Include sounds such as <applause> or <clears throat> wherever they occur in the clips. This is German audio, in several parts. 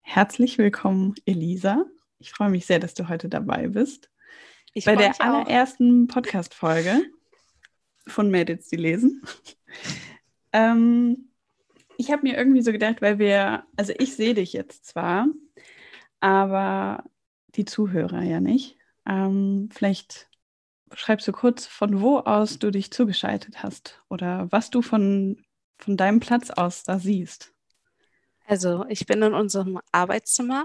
Herzlich willkommen, Elisa. Ich freue mich sehr, dass du heute dabei bist. Ich Bei der allerersten Podcast-Folge von Mädels, die lesen. ähm, ich habe mir irgendwie so gedacht, weil wir, also ich sehe dich jetzt zwar, aber die Zuhörer ja nicht. Ähm, vielleicht schreibst du kurz, von wo aus du dich zugeschaltet hast oder was du von, von deinem Platz aus da siehst. Also ich bin in unserem Arbeitszimmer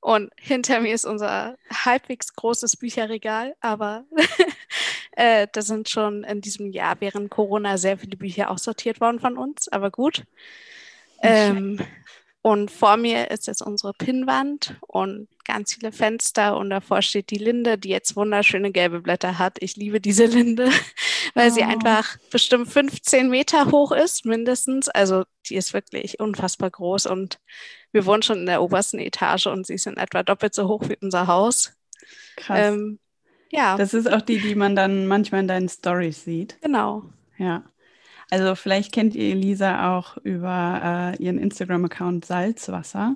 und hinter mir ist unser halbwegs großes Bücherregal, aber <laughs> äh, da sind schon in diesem Jahr während Corona sehr viele Bücher aussortiert worden von uns, aber gut. Ähm, und vor mir ist jetzt unsere Pinnwand und ganz viele Fenster und davor steht die Linde, die jetzt wunderschöne gelbe Blätter hat. Ich liebe diese Linde, weil oh. sie einfach bestimmt 15 Meter hoch ist, mindestens. Also die ist wirklich unfassbar groß und wir wohnen schon in der obersten Etage und sie ist in etwa doppelt so hoch wie unser Haus. Krass. Ähm, ja. Das ist auch die, die man dann manchmal in deinen Stories sieht. Genau. Ja. Also vielleicht kennt ihr Elisa auch über äh, ihren Instagram-Account Salzwasser.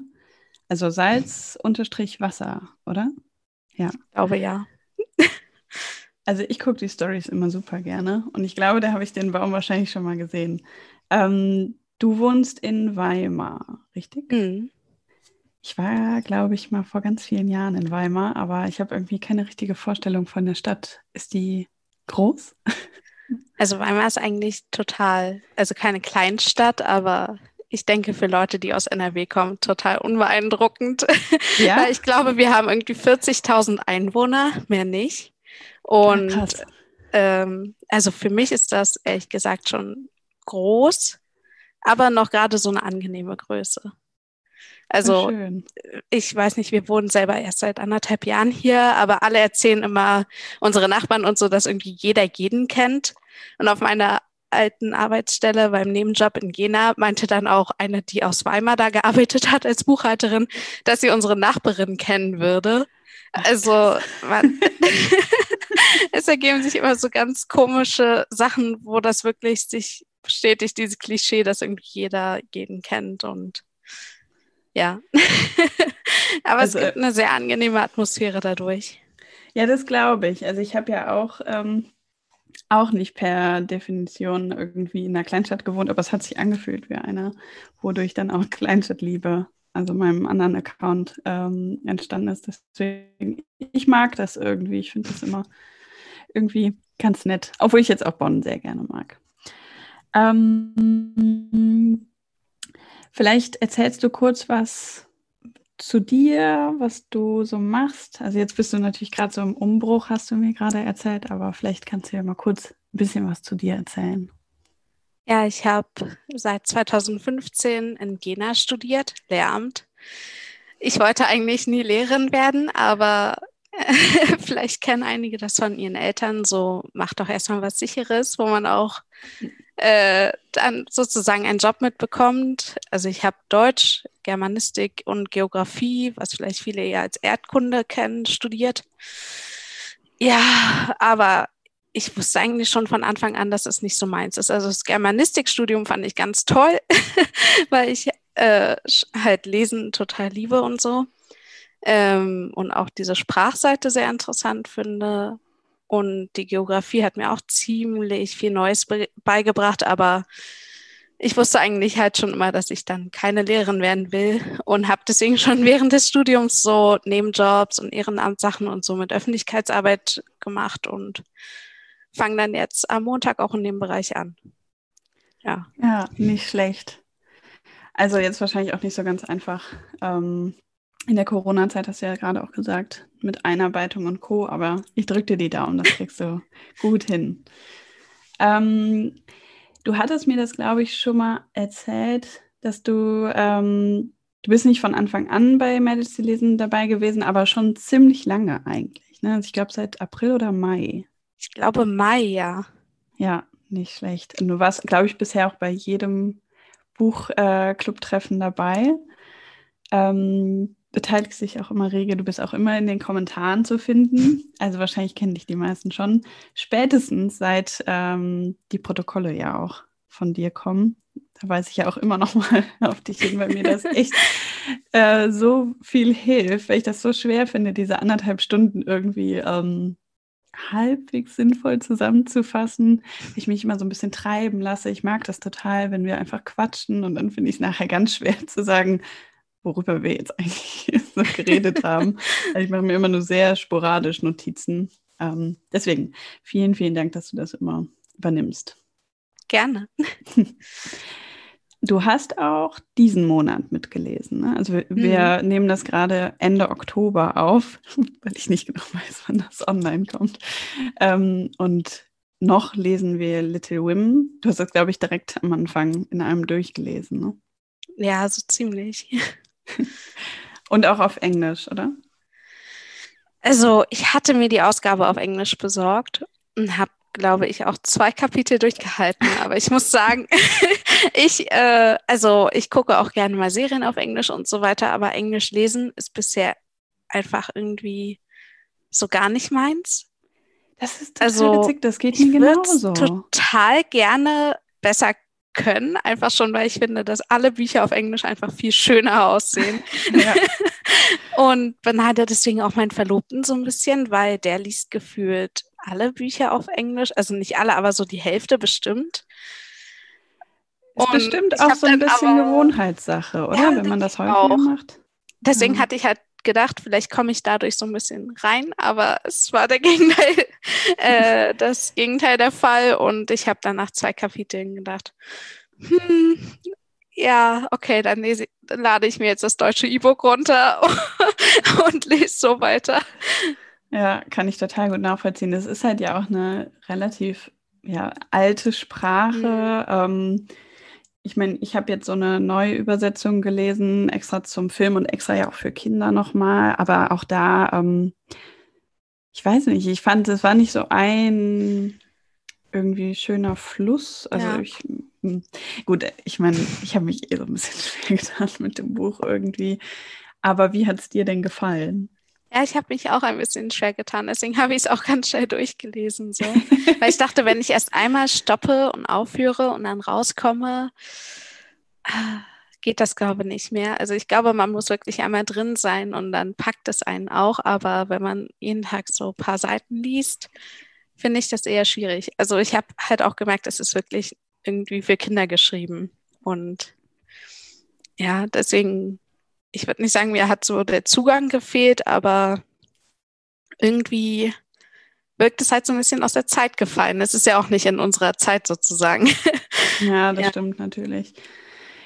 Also Salz-Wasser, oder? Ja. Ich glaube ja. Also ich gucke die Stories immer super gerne und ich glaube, da habe ich den Baum wahrscheinlich schon mal gesehen. Ähm, du wohnst in Weimar, richtig? Mhm. Ich war, glaube ich, mal vor ganz vielen Jahren in Weimar, aber ich habe irgendwie keine richtige Vorstellung von der Stadt. Ist die groß? <laughs> Also Weimar ist eigentlich total, also keine Kleinstadt, aber ich denke für Leute, die aus NRW kommen, total unbeeindruckend. Ja? <laughs> Ich glaube, wir haben irgendwie 40.000 Einwohner, mehr nicht. Und ja, ähm, also für mich ist das ehrlich gesagt schon groß, aber noch gerade so eine angenehme Größe. Also ich weiß nicht, wir wohnen selber erst seit anderthalb Jahren hier, aber alle erzählen immer unsere Nachbarn und so, dass irgendwie jeder jeden kennt. Und auf meiner alten Arbeitsstelle beim Nebenjob in Jena meinte dann auch eine, die aus Weimar da gearbeitet hat als Buchhalterin, dass sie unsere Nachbarin kennen würde. Also man, <laughs> es ergeben sich immer so ganz komische Sachen, wo das wirklich sich bestätigt, dieses Klischee, dass irgendwie jeder jeden kennt und ja. <laughs> Aber also, es gibt eine sehr angenehme Atmosphäre dadurch. Ja, das glaube ich. Also ich habe ja auch, ähm, auch nicht per Definition irgendwie in einer Kleinstadt gewohnt, aber es hat sich angefühlt wie eine, wodurch dann auch <laughs> Kleinstadtliebe, also meinem anderen Account, ähm, entstanden ist. Deswegen, ich mag das irgendwie. Ich finde das immer irgendwie ganz nett, obwohl ich jetzt auch Bonn sehr gerne mag. Ähm, Vielleicht erzählst du kurz was zu dir, was du so machst. Also jetzt bist du natürlich gerade so im Umbruch, hast du mir gerade erzählt, aber vielleicht kannst du ja mal kurz ein bisschen was zu dir erzählen. Ja, ich habe seit 2015 in Jena studiert, Lehramt. Ich wollte eigentlich nie Lehrerin werden, aber <laughs> vielleicht kennen einige das von ihren Eltern. So, mach doch erstmal was Sicheres, wo man auch äh, dann sozusagen einen Job mitbekommt. Also ich habe Deutsch, Germanistik und Geografie, was vielleicht viele eher als Erdkunde kennen, studiert. Ja, aber ich wusste eigentlich schon von Anfang an, dass es nicht so meins ist. Also das Germanistikstudium fand ich ganz toll, <laughs> weil ich äh, halt Lesen total liebe und so. Ähm, und auch diese Sprachseite sehr interessant finde. Und die Geografie hat mir auch ziemlich viel Neues be beigebracht, aber ich wusste eigentlich halt schon immer, dass ich dann keine Lehrerin werden will und habe deswegen schon <laughs> während des Studiums so Nebenjobs und Ehrenamtssachen und so mit Öffentlichkeitsarbeit gemacht und fange dann jetzt am Montag auch in dem Bereich an. Ja. Ja, nicht schlecht. Also jetzt wahrscheinlich auch nicht so ganz einfach. Ähm, in der Corona-Zeit hast du ja gerade auch gesagt, mit Einarbeitung und Co. Aber ich drücke dir die Daumen, das kriegst du <laughs> gut hin. Ähm, du hattest mir das, glaube ich, schon mal erzählt, dass du, ähm, du bist nicht von Anfang an bei lesen dabei gewesen, aber schon ziemlich lange eigentlich. Ne? Also ich glaube seit April oder Mai. Ich glaube Mai, ja. Ja, nicht schlecht. Und du warst, glaube ich, bisher auch bei jedem Buchclub-Treffen äh, dabei. Ähm, beteiligst dich auch immer rege. Du bist auch immer in den Kommentaren zu finden. Also wahrscheinlich kennen dich die meisten schon. Spätestens seit ähm, die Protokolle ja auch von dir kommen. Da weise ich ja auch immer noch mal <laughs> auf dich hin, weil mir das echt äh, so viel hilft, weil ich das so schwer finde, diese anderthalb Stunden irgendwie ähm, halbwegs sinnvoll zusammenzufassen. Ich mich immer so ein bisschen treiben lasse. Ich mag das total, wenn wir einfach quatschen und dann finde ich es nachher ganz schwer zu sagen, worüber wir jetzt <laughs> eigentlich so geredet haben. Also ich mache mir immer nur sehr sporadisch Notizen. Ähm, deswegen vielen, vielen Dank, dass du das immer übernimmst. Gerne. <laughs> Du hast auch diesen Monat mitgelesen. Ne? Also wir, mhm. wir, nehmen das gerade Ende Oktober auf, <laughs> weil ich nicht genau weiß, wann das online kommt. Ähm, und noch lesen wir Little Women. Du hast das, glaube ich, direkt am Anfang in einem durchgelesen. Ne? Ja, so ziemlich. <laughs> und auch auf Englisch, oder? Also ich hatte mir die Ausgabe auf Englisch besorgt und habe glaube ich, auch zwei Kapitel durchgehalten. Aber ich muss sagen, <laughs> ich, äh, also ich gucke auch gerne mal Serien auf Englisch und so weiter, aber Englisch lesen ist bisher einfach irgendwie so gar nicht meins. Das ist total also, witzig, das geht mir genauso. total gerne besser können, einfach schon, weil ich finde, dass alle Bücher auf Englisch einfach viel schöner aussehen. <laughs> Ja. <laughs> und beneide deswegen auch meinen Verlobten so ein bisschen, weil der liest gefühlt alle Bücher auf Englisch, also nicht alle, aber so die Hälfte bestimmt. Ist und bestimmt auch so ein bisschen aber, Gewohnheitssache, oder? Ja, Wenn man das häufiger auch. macht. Deswegen ja. hatte ich halt gedacht, vielleicht komme ich dadurch so ein bisschen rein, aber es war der <laughs> Gegenteil, äh, das Gegenteil der Fall. Und ich habe dann nach zwei Kapiteln gedacht, hm, ja, okay, dann, lese, dann lade ich mir jetzt das deutsche E-Book runter <laughs> und lese so weiter. Ja, kann ich total gut nachvollziehen. Das ist halt ja auch eine relativ ja, alte Sprache. Mhm. Ähm, ich meine, ich habe jetzt so eine neue Übersetzung gelesen, extra zum Film und extra ja auch für Kinder nochmal. Aber auch da, ähm, ich weiß nicht, ich fand, es war nicht so ein irgendwie schöner Fluss. Also ja. ich, hm, gut, ich meine, ich habe mich eh so ein bisschen <laughs> schwer getan mit dem Buch irgendwie. Aber wie hat es dir denn gefallen? Ja, ich habe mich auch ein bisschen schwer getan, deswegen habe ich es auch ganz schnell durchgelesen. So. <laughs> Weil ich dachte, wenn ich erst einmal stoppe und aufhöre und dann rauskomme, ah, geht das, glaube ich, nicht mehr. Also ich glaube, man muss wirklich einmal drin sein und dann packt es einen auch. Aber wenn man jeden Tag so ein paar Seiten liest, finde ich das eher schwierig. Also ich habe halt auch gemerkt, es ist wirklich irgendwie für Kinder geschrieben. Und ja, deswegen ich würde nicht sagen, mir hat so der Zugang gefehlt, aber irgendwie wirkt es halt so ein bisschen aus der Zeit gefallen. Es ist ja auch nicht in unserer Zeit sozusagen. <laughs> Ja, das ja. stimmt natürlich.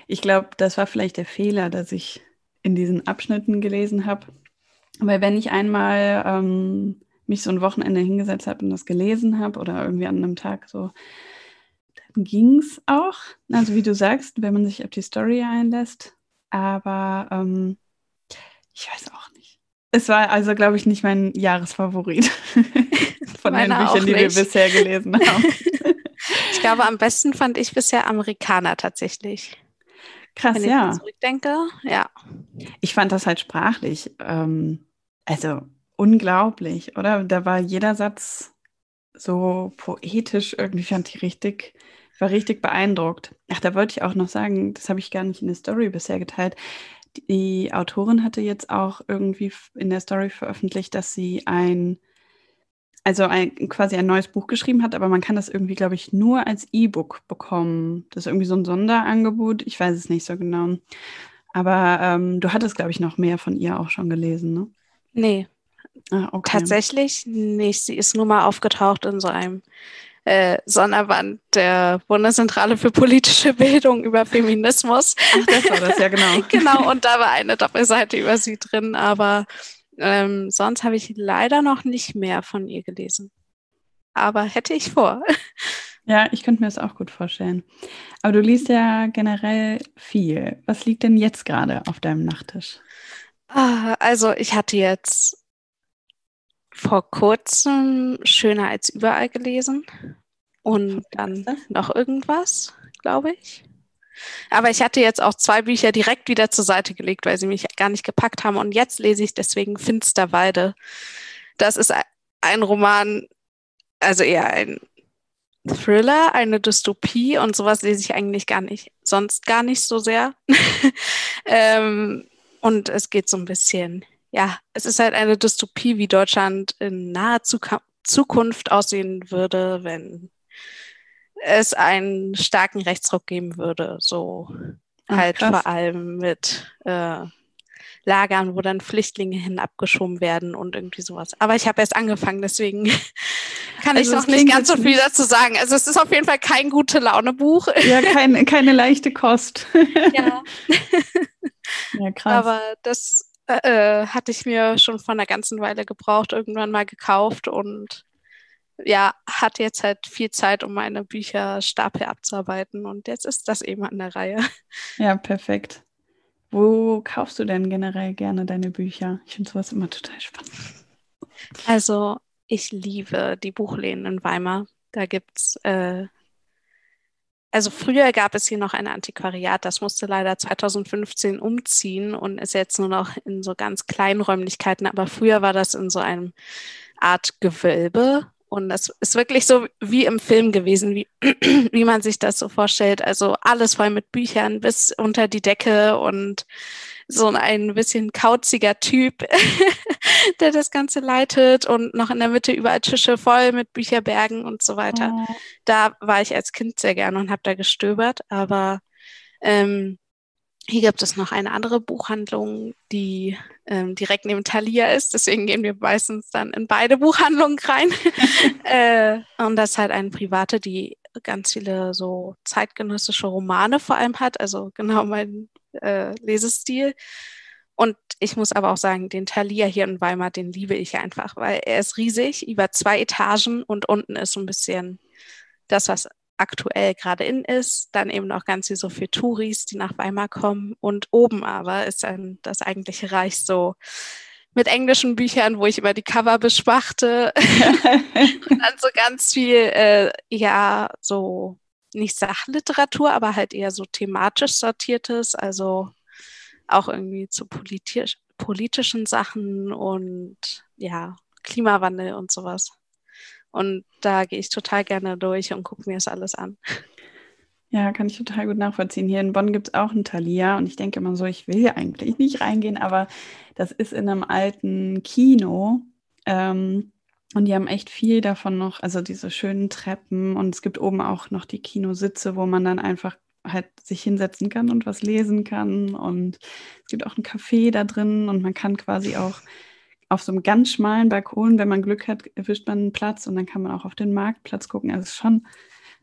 Ich glaube, das war vielleicht der Fehler, dass ich in diesen Abschnitten gelesen habe. Weil wenn ich einmal ähm, mich so ein Wochenende hingesetzt habe und das gelesen habe oder irgendwie an einem Tag so, dann ging es auch. Also wie du sagst, wenn man sich auf die Story einlässt, aber ähm, ich weiß auch nicht. Es war also, glaube ich, nicht mein Jahresfavorit <laughs> von den Büchern, die wir bisher gelesen <laughs> haben. ich glaube, am besten fand ich bisher Amerikaner tatsächlich. Krass, Wenn ja. ich zurückdenke, ja. Ich fand das halt sprachlich, ähm, also unglaublich, oder? Da war jeder Satz so poetisch irgendwie, fand ich richtig war richtig beeindruckt. Ach, da wollte ich auch noch sagen, das habe ich gar nicht in der Story bisher geteilt. Die Autorin hatte jetzt auch irgendwie in der Story veröffentlicht, dass sie ein, also ein, quasi ein neues Buch geschrieben hat, aber man kann das irgendwie, glaube ich, nur als E-Book bekommen. Das ist irgendwie so ein Sonderangebot. Ich weiß es nicht so genau. Aber ähm, du hattest, glaube ich, noch mehr von ihr auch schon gelesen, ne? Nee. Ah, okay. Tatsächlich nicht. Sie ist nur mal aufgetaucht in so einem äh, Sonderband der Bundeszentrale für politische Bildung über Feminismus. Ach, das war das, ja genau. <laughs> genau, und da war eine Doppelseite über sie drin, aber ähm, sonst habe ich leider noch nicht mehr von ihr gelesen. Aber hätte ich vor. <laughs> Ja, ich könnte mir das auch gut vorstellen. Aber du liest ja generell viel. Was liegt denn jetzt gerade auf deinem Nachttisch? Ah, also ich hatte jetzt vor kurzem Schöner als überall gelesen und dann noch irgendwas, glaube ich. Aber ich hatte jetzt auch zwei Bücher direkt wieder zur Seite gelegt, weil sie mich gar nicht gepackt haben. Und jetzt lese ich deswegen Finsterwalde. Das ist ein Roman, also eher ein Thriller, eine Dystopie und sowas lese ich eigentlich gar nicht, sonst gar nicht so sehr. <laughs> ähm, und es geht so ein bisschen, ja, es ist halt eine Dystopie, wie Deutschland in naher Zukunft aussehen würde, wenn es einen starken Rechtsruck geben würde. So Ach, halt krass. vor allem mit äh, Lagern, wo dann Flüchtlinge hin abgeschoben werden und irgendwie sowas. Aber ich habe erst angefangen, deswegen <laughs> kann also ich noch nicht ganz so viel dazu sagen. Also es ist auf jeden Fall kein gute Laune-Buch. Ja, <laughs> kein, keine leichte Kost. ja. <laughs> ja, krass. Aber das äh, hatte ich mir schon vor einer ganzen Weile gebraucht, irgendwann mal gekauft und ja, hatte jetzt halt viel Zeit, um meine Bücherstapel abzuarbeiten und jetzt ist das eben an der Reihe. <laughs> Ja, perfekt. Wo kaufst du denn generell gerne deine Bücher? Ich finde sowas immer total spannend. Also, ich liebe die Buchläden in Weimar. Da gibt es, äh, also früher gab es hier noch ein Antiquariat, das musste leider 2015 umziehen und ist jetzt nur noch in so ganz kleinen Räumlichkeiten, aber früher war das in so einem Art Gewölbe und das ist wirklich so wie im Film gewesen, wie, <clears throat> wie man sich das so vorstellt. Also alles voll mit Büchern bis unter die Decke und so ein bisschen kauziger Typ, <laughs> der das Ganze leitet und noch in der Mitte überall Tische voll mit Bücherbergen und so weiter. Oh. Da war ich als Kind sehr gerne und habe da gestöbert, aber ähm, hier gibt es noch eine andere Buchhandlung, die ähm, direkt neben Thalia ist. Deswegen gehen wir meistens dann in beide Buchhandlungen rein. <laughs> äh, und das ist halt eine private, die ganz viele so zeitgenössische Romane vor allem hat. Also genau mein äh, Lesestil. Und ich muss aber auch sagen, den Thalia hier in Weimar, den liebe ich einfach, weil er ist riesig, über zwei Etagen und unten ist so ein bisschen das, was aktuell gerade in ist, dann eben auch ganz viel so für Touris, die nach Weimar kommen. Und oben aber ist dann das eigentliche Reich so mit englischen Büchern, wo ich immer die Cover beschwachte <laughs> und dann so ganz viel, äh, ja, so nicht Sachliteratur, aber halt eher so thematisch sortiertes, also auch irgendwie zu politisch, politischen Sachen und ja, Klimawandel und sowas. Und da gehe ich total gerne durch und gucke mir das alles an. Ja, kann ich total gut nachvollziehen. Hier in Bonn gibt es auch ein Thalia und ich denke immer so, ich will eigentlich nicht reingehen, aber das ist in einem alten Kino. Ähm, und die haben echt viel davon noch, also diese schönen Treppen und es gibt oben auch noch die Kinositze, wo man dann einfach halt sich hinsetzen kann und was lesen kann. Und es gibt auch ein Café da drin und man kann quasi auch auf so einem ganz schmalen Balkon, wenn man Glück hat, erwischt man einen Platz und dann kann man auch auf den Marktplatz gucken. Also es ist schon,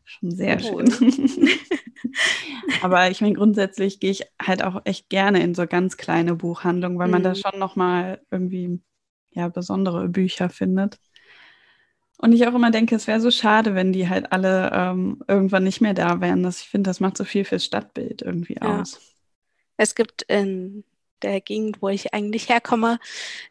schon sehr cool. schön. <laughs> Aber ich meine, grundsätzlich gehe ich halt auch echt gerne in so ganz kleine Buchhandlungen, weil mhm. man da mhm. schon nochmal irgendwie ja, besondere Bücher findet. Und ich auch immer denke, es wäre so schade, wenn die halt alle ähm, irgendwann nicht mehr da wären. Das, ich finde, das macht so viel fürs Stadtbild irgendwie ja. aus. Es gibt in der Gegend, wo ich eigentlich herkomme,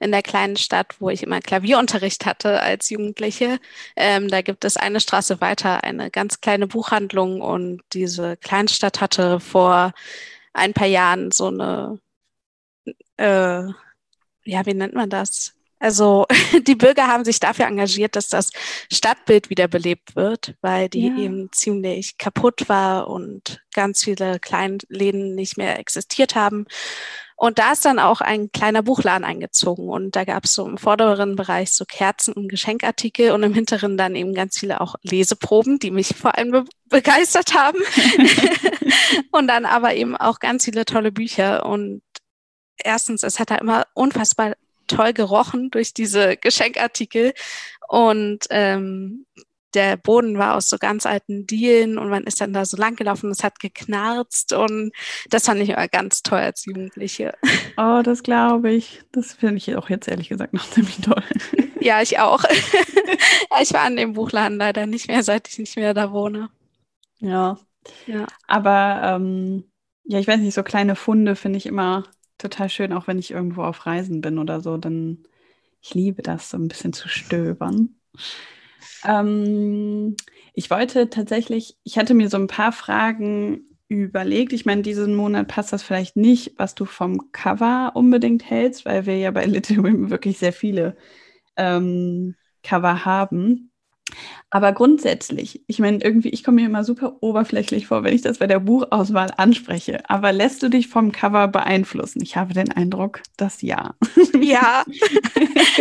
in der kleinen Stadt, wo ich immer Klavierunterricht hatte als Jugendliche. Ähm, da gibt es eine Straße weiter eine ganz kleine Buchhandlung und diese Kleinstadt hatte vor ein paar Jahren so eine, äh, ja, wie nennt man das? Also <laughs> die Bürger haben sich dafür engagiert, dass das Stadtbild wiederbelebt wird, weil die ja. eben ziemlich kaputt war und ganz viele Kleinläden nicht mehr existiert haben. Und da ist dann auch ein kleiner Buchladen eingezogen. Und da gab es so im vorderen Bereich so Kerzen und Geschenkartikel und im hinteren dann eben ganz viele auch Leseproben, die mich vor allem be begeistert haben. <laughs> und dann aber eben auch ganz viele tolle Bücher. Und erstens, es hat da immer unfassbar toll gerochen durch diese Geschenkartikel. Und ähm, der Boden war aus so ganz alten Dielen und man ist dann da so lang gelaufen und es hat geknarzt und das fand ich immer ganz toll als Jugendliche. <laughs> Oh, das glaube ich. Das finde ich auch jetzt ehrlich gesagt noch <laughs> ziemlich toll. Ja, ich auch. <laughs> ich war an dem Buchladen leider nicht mehr, seit ich nicht mehr da wohne. Ja. Ja. Aber ähm, ja, ich weiß nicht, so kleine Funde finde ich immer total schön, auch wenn ich irgendwo auf Reisen bin oder so. Dann ich liebe das, so ein bisschen zu stöbern. Ähm, ich wollte tatsächlich, ich hatte mir so ein paar Fragen überlegt. Ich meine, diesen Monat passt das vielleicht nicht, was du vom Cover unbedingt hältst, weil wir ja bei <laughs> Little Women wirklich sehr viele ähm, Cover haben. Aber grundsätzlich, ich meine, irgendwie, ich komme mir immer super oberflächlich vor, wenn ich das bei der Buchauswahl anspreche. Aber lässt du dich vom Cover beeinflussen? Ich habe den Eindruck, dass ja. <laughs> Ja,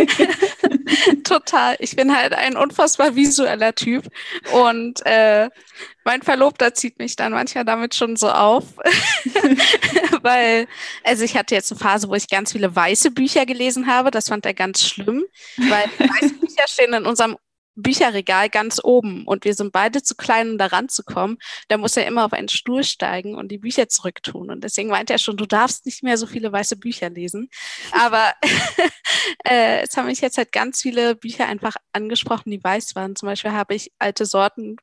<laughs> total. Ich bin halt ein unfassbar visueller Typ und äh, mein Verlobter zieht mich dann manchmal damit schon so auf, <laughs> weil, also ich hatte jetzt eine Phase, wo ich ganz viele weiße Bücher gelesen habe. Das fand er ganz schlimm, weil weiße Bücher stehen in unserem Bücherregal ganz oben und wir sind beide zu klein, um da ranzukommen. Da muss er immer auf einen Stuhl steigen und die Bücher zurücktun. Und deswegen meint er schon, du darfst nicht mehr so viele weiße Bücher lesen. Aber <laughs> äh, es haben mich jetzt halt ganz viele Bücher einfach angesprochen, die weiß waren. Zum Beispiel habe ich alte Sorten,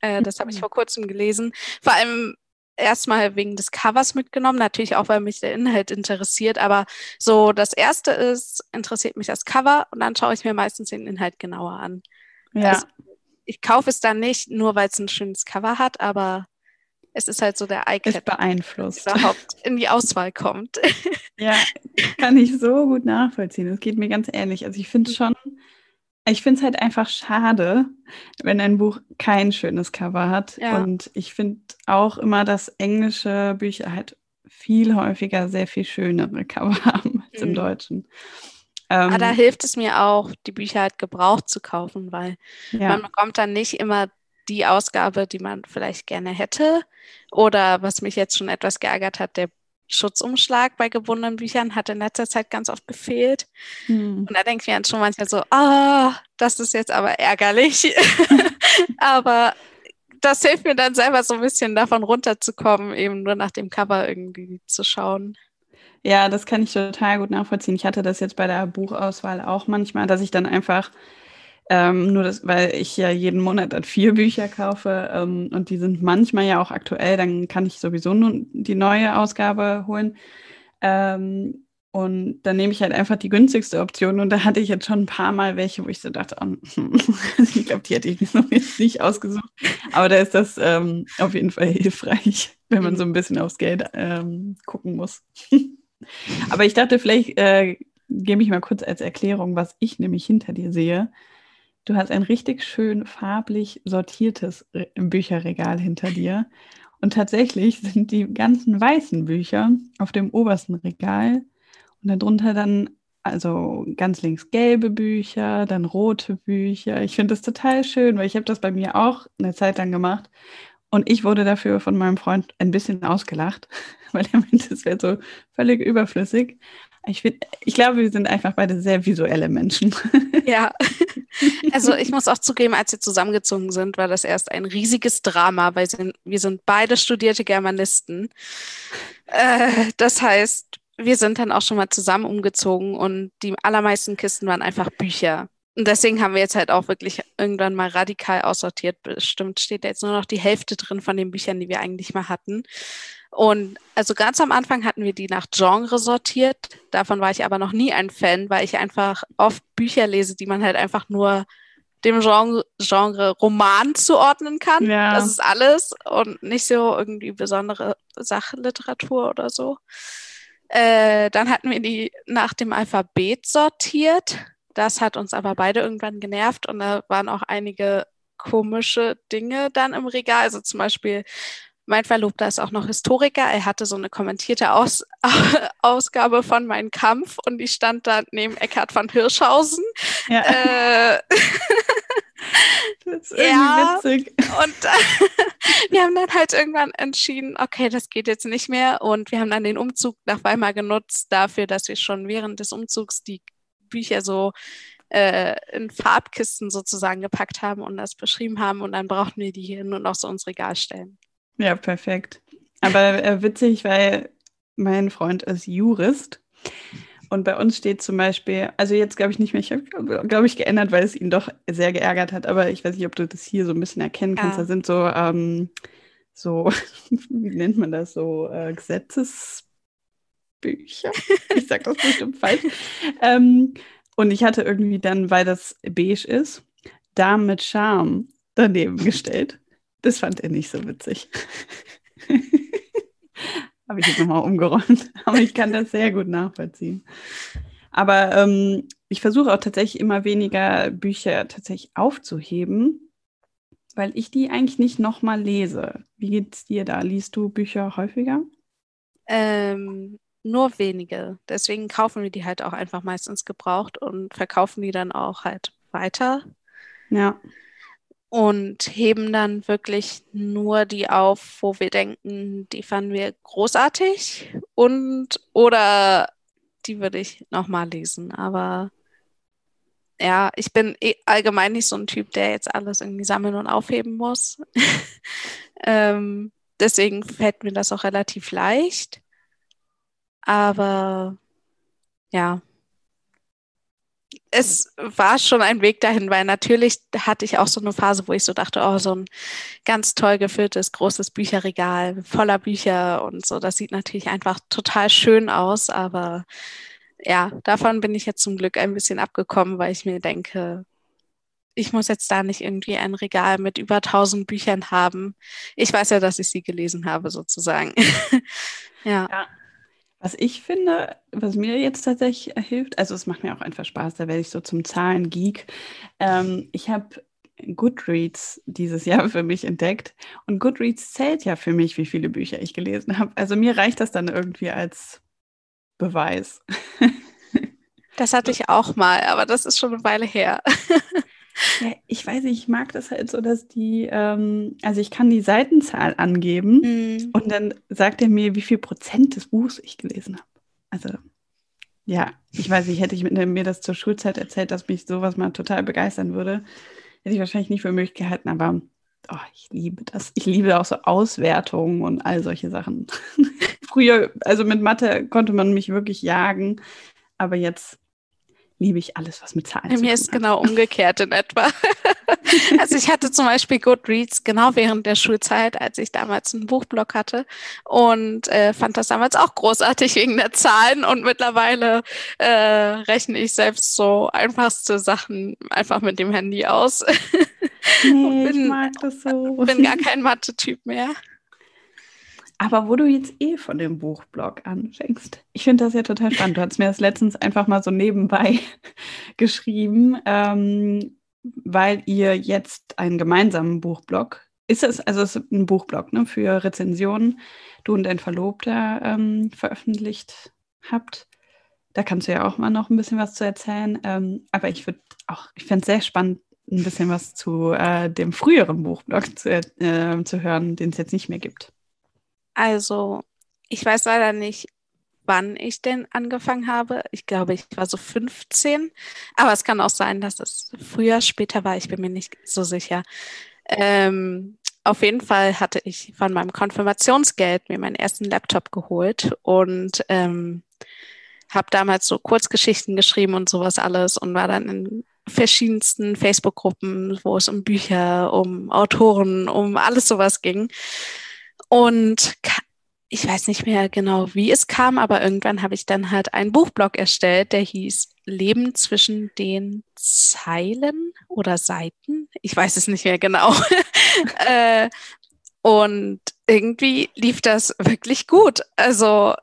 äh, das habe ich vor kurzem gelesen. Vor allem erstmal wegen des Covers mitgenommen, natürlich auch, weil mich der Inhalt interessiert, aber so das erste ist, interessiert mich das Cover und dann schaue ich mir meistens den Inhalt genauer an. Ja. Also, ich kaufe es dann nicht, nur weil es ein schönes Cover hat, aber es ist halt so der Eye-Cap, beeinflusst. überhaupt in die Auswahl kommt. <laughs> Ja, kann ich so gut nachvollziehen. Es geht mir ganz ähnlich. Also ich finde es schon, ich finde es halt einfach schade, wenn ein Buch kein schönes Cover hat. Ja. Und ich finde auch immer, dass englische Bücher halt viel häufiger sehr viel schönere Cover <laughs> haben als mhm. im Deutschen. Ähm, Aber da hilft es mir auch, die Bücher halt gebraucht zu kaufen, weil ja. man bekommt dann nicht immer die Ausgabe, die man vielleicht gerne hätte. Oder was mich jetzt schon etwas geärgert hat, der Schutzumschlag bei gebundenen Büchern hat in letzter Zeit ganz oft gefehlt. Hm. Und da denke ich mir dann schon manchmal so, ah, oh, das ist jetzt aber ärgerlich. <laughs> aber das hilft mir dann selber so ein bisschen davon runterzukommen, eben nur nach dem Cover irgendwie zu schauen. Ja, das kann ich total gut nachvollziehen. Ich hatte das jetzt bei der Buchauswahl auch manchmal, dass ich dann einfach ähm, nur das, weil ich ja jeden Monat dann vier Bücher kaufe ähm, und die sind manchmal ja auch aktuell, dann kann ich sowieso nur die neue Ausgabe holen. Ähm, und dann nehme ich halt einfach die günstigste Option. Und da hatte ich jetzt schon ein paar Mal welche, wo ich so dachte, oh, <laughs> ich glaube, die hätte ich mir <laughs> noch jetzt nicht ausgesucht. Aber da ist das ähm, auf jeden Fall hilfreich, wenn man mhm. so ein bisschen aufs Geld ähm, gucken muss. <laughs> Aber ich dachte, vielleicht äh, gebe ich mal kurz als Erklärung, was ich nämlich hinter dir sehe. Du hast ein richtig schön farblich sortiertes Re Bücherregal hinter dir. Und tatsächlich sind die ganzen weißen Bücher auf dem obersten Regal und darunter dann also ganz links gelbe Bücher, dann rote Bücher. Ich finde das total schön, weil ich habe das bei mir auch eine Zeit lang gemacht. Und ich wurde dafür von meinem Freund ein bisschen ausgelacht, <laughs> weil er meinte, es wäre so völlig überflüssig. Ich, find, ich glaube, wir sind einfach beide sehr visuelle Menschen. <laughs> Ja, also ich muss auch zugeben, als wir zusammengezogen sind, war das erst ein riesiges Drama, weil wir sind beide studierte Germanisten. Äh, das heißt, wir sind dann auch schon mal zusammen umgezogen und die allermeisten Kisten waren einfach Bücher. Und deswegen haben wir jetzt halt auch wirklich irgendwann mal radikal aussortiert. Bestimmt steht da jetzt nur noch die Hälfte drin von den Büchern, die wir eigentlich mal hatten. Und also ganz am Anfang hatten wir die nach Genre sortiert. Davon war ich aber noch nie ein Fan, weil ich einfach oft Bücher lese, die man halt einfach nur dem Genre, Genre Roman zuordnen kann. Ja. Das ist alles und nicht so irgendwie besondere Sachliteratur oder so. Äh, dann hatten wir die nach dem Alphabet sortiert. Das hat uns aber beide irgendwann genervt und da waren auch einige komische Dinge dann im Regal. Also zum Beispiel, mein Verlobter ist auch noch Historiker. Er hatte so eine kommentierte Aus <laughs> Ausgabe von Mein Kampf und die stand da neben Eckhard von Hirschhausen. Ja. Äh, <laughs> das ist irgendwie ja, witzig. Und <laughs> wir haben dann halt irgendwann entschieden, okay, das geht jetzt nicht mehr. Und wir haben dann den Umzug nach Weimar genutzt dafür, dass wir schon während des Umzugs die Bücher so äh, in Farbkisten sozusagen gepackt haben und das beschrieben haben und dann brauchten wir die hier nur noch so ins Regal stellen. Ja, perfekt. Aber äh, witzig, weil mein Freund ist Jurist Und bei uns steht zum Beispiel, also jetzt glaube ich nicht mehr, ich habe, glaube ich, geändert, weil es ihn doch sehr geärgert hat, aber ich weiß nicht, ob du das hier so ein bisschen erkennen kannst. Ja. Da sind so, ähm, so, <laughs> wie nennt man das, so äh, Gesetzesbücher. <laughs> Ich sage das bestimmt falsch. Ähm, und ich hatte irgendwie dann, weil das beige ist, Damen mit Charme daneben gestellt. Das fand er nicht so witzig. <laughs> Habe ich jetzt nochmal umgeräumt. <laughs> Aber ich kann das sehr gut nachvollziehen. Aber ähm, ich versuche auch tatsächlich immer weniger Bücher tatsächlich aufzuheben, weil ich die eigentlich nicht nochmal lese. Wie geht es dir da? Liest du Bücher häufiger? Ähm, nur wenige. Deswegen kaufen wir die halt auch einfach meistens gebraucht und verkaufen die dann auch halt weiter. Ja und heben dann wirklich nur die auf, wo wir denken, die fanden wir großartig und oder die würde ich nochmal lesen. Aber ja, ich bin eh allgemein nicht so ein Typ, der jetzt alles irgendwie sammeln und aufheben muss. <laughs> ähm, deswegen fällt mir das auch relativ leicht. Aber ja, es war schon ein Weg dahin, weil natürlich hatte ich auch so eine Phase, wo ich so dachte, oh, so ein ganz toll gefülltes, großes Bücherregal voller Bücher und so. Das sieht natürlich einfach total schön aus, aber ja, davon bin ich jetzt zum Glück ein bisschen abgekommen, weil ich mir denke, ich muss jetzt da nicht irgendwie ein Regal mit über tausend Büchern haben. Ich weiß ja, dass ich sie gelesen habe, sozusagen. <laughs> ja. ja. Was ich finde, was mir jetzt tatsächlich hilft, also es macht mir auch einfach Spaß, da werde ich so zum Zahlengeek. Ähm, ich habe Goodreads dieses Jahr <laughs> für mich entdeckt und Goodreads zählt ja für mich, wie viele Bücher ich gelesen habe. Also mir reicht das dann irgendwie als Beweis. <laughs> Das hatte ich auch mal, aber das ist schon eine Weile her. <laughs> Ja, ich weiß nicht, ich mag das halt so, dass die, ähm, also ich kann die Seitenzahl angeben mm. und dann sagt er mir, wie viel Prozent des Buchs ich gelesen habe. Also ja, ich weiß nicht, hätte ich mir das zur Schulzeit erzählt, dass mich sowas mal total begeistern würde, hätte ich wahrscheinlich nicht für möglich gehalten, aber oh, ich liebe das. Ich liebe auch so Auswertungen und all solche Sachen. <laughs> Früher, also mit Mathe konnte man mich wirklich jagen, aber jetzt liebe ich alles, was mit Zahlen Bei mir ist genau umgekehrt in etwa. <laughs> also ich hatte zum Beispiel Goodreads genau während der Schulzeit, als ich damals einen Buchblog hatte und äh, fand das damals auch großartig wegen der Zahlen und mittlerweile äh, rechne ich selbst so einfachste Sachen einfach mit dem Handy aus. <laughs> Nee, bin, ich mag das so. Bin gar kein Mathe-Typ mehr. Aber wo du jetzt eh von dem Buchblog anfängst, ich finde das ja total spannend. Du hast mir das letztens einfach mal so nebenbei <laughs> geschrieben, ähm, weil ihr jetzt einen gemeinsamen Buchblog, ist es, also ist ein Buchblog ne, für Rezensionen, du und dein Verlobter ähm, veröffentlicht habt. Da kannst du ja auch mal noch ein bisschen was zu erzählen. Ähm, aber ich würde auch, ich fände es sehr spannend, ein bisschen was zu äh, dem früheren Buchblog zu, äh, zu hören, den es jetzt nicht mehr gibt. Also, ich weiß leider nicht, wann ich denn angefangen habe. Ich glaube, ich war so 15. Aber es kann auch sein, dass es früher, später war. Ich bin mir nicht so sicher. Ähm, auf jeden Fall hatte ich von meinem Konfirmationsgeld mir meinen ersten Laptop geholt und ähm, habe damals so Kurzgeschichten geschrieben und sowas alles und war dann in verschiedensten Facebook-Gruppen, wo es um Bücher, um Autoren, um alles sowas ging. Und ich weiß nicht mehr genau, wie es kam, aber irgendwann habe ich dann halt einen Buchblog erstellt, der hieß Leben zwischen den Zeilen oder Seiten. Ich weiß es nicht mehr genau. <laughs> äh, und irgendwie lief das wirklich gut. Also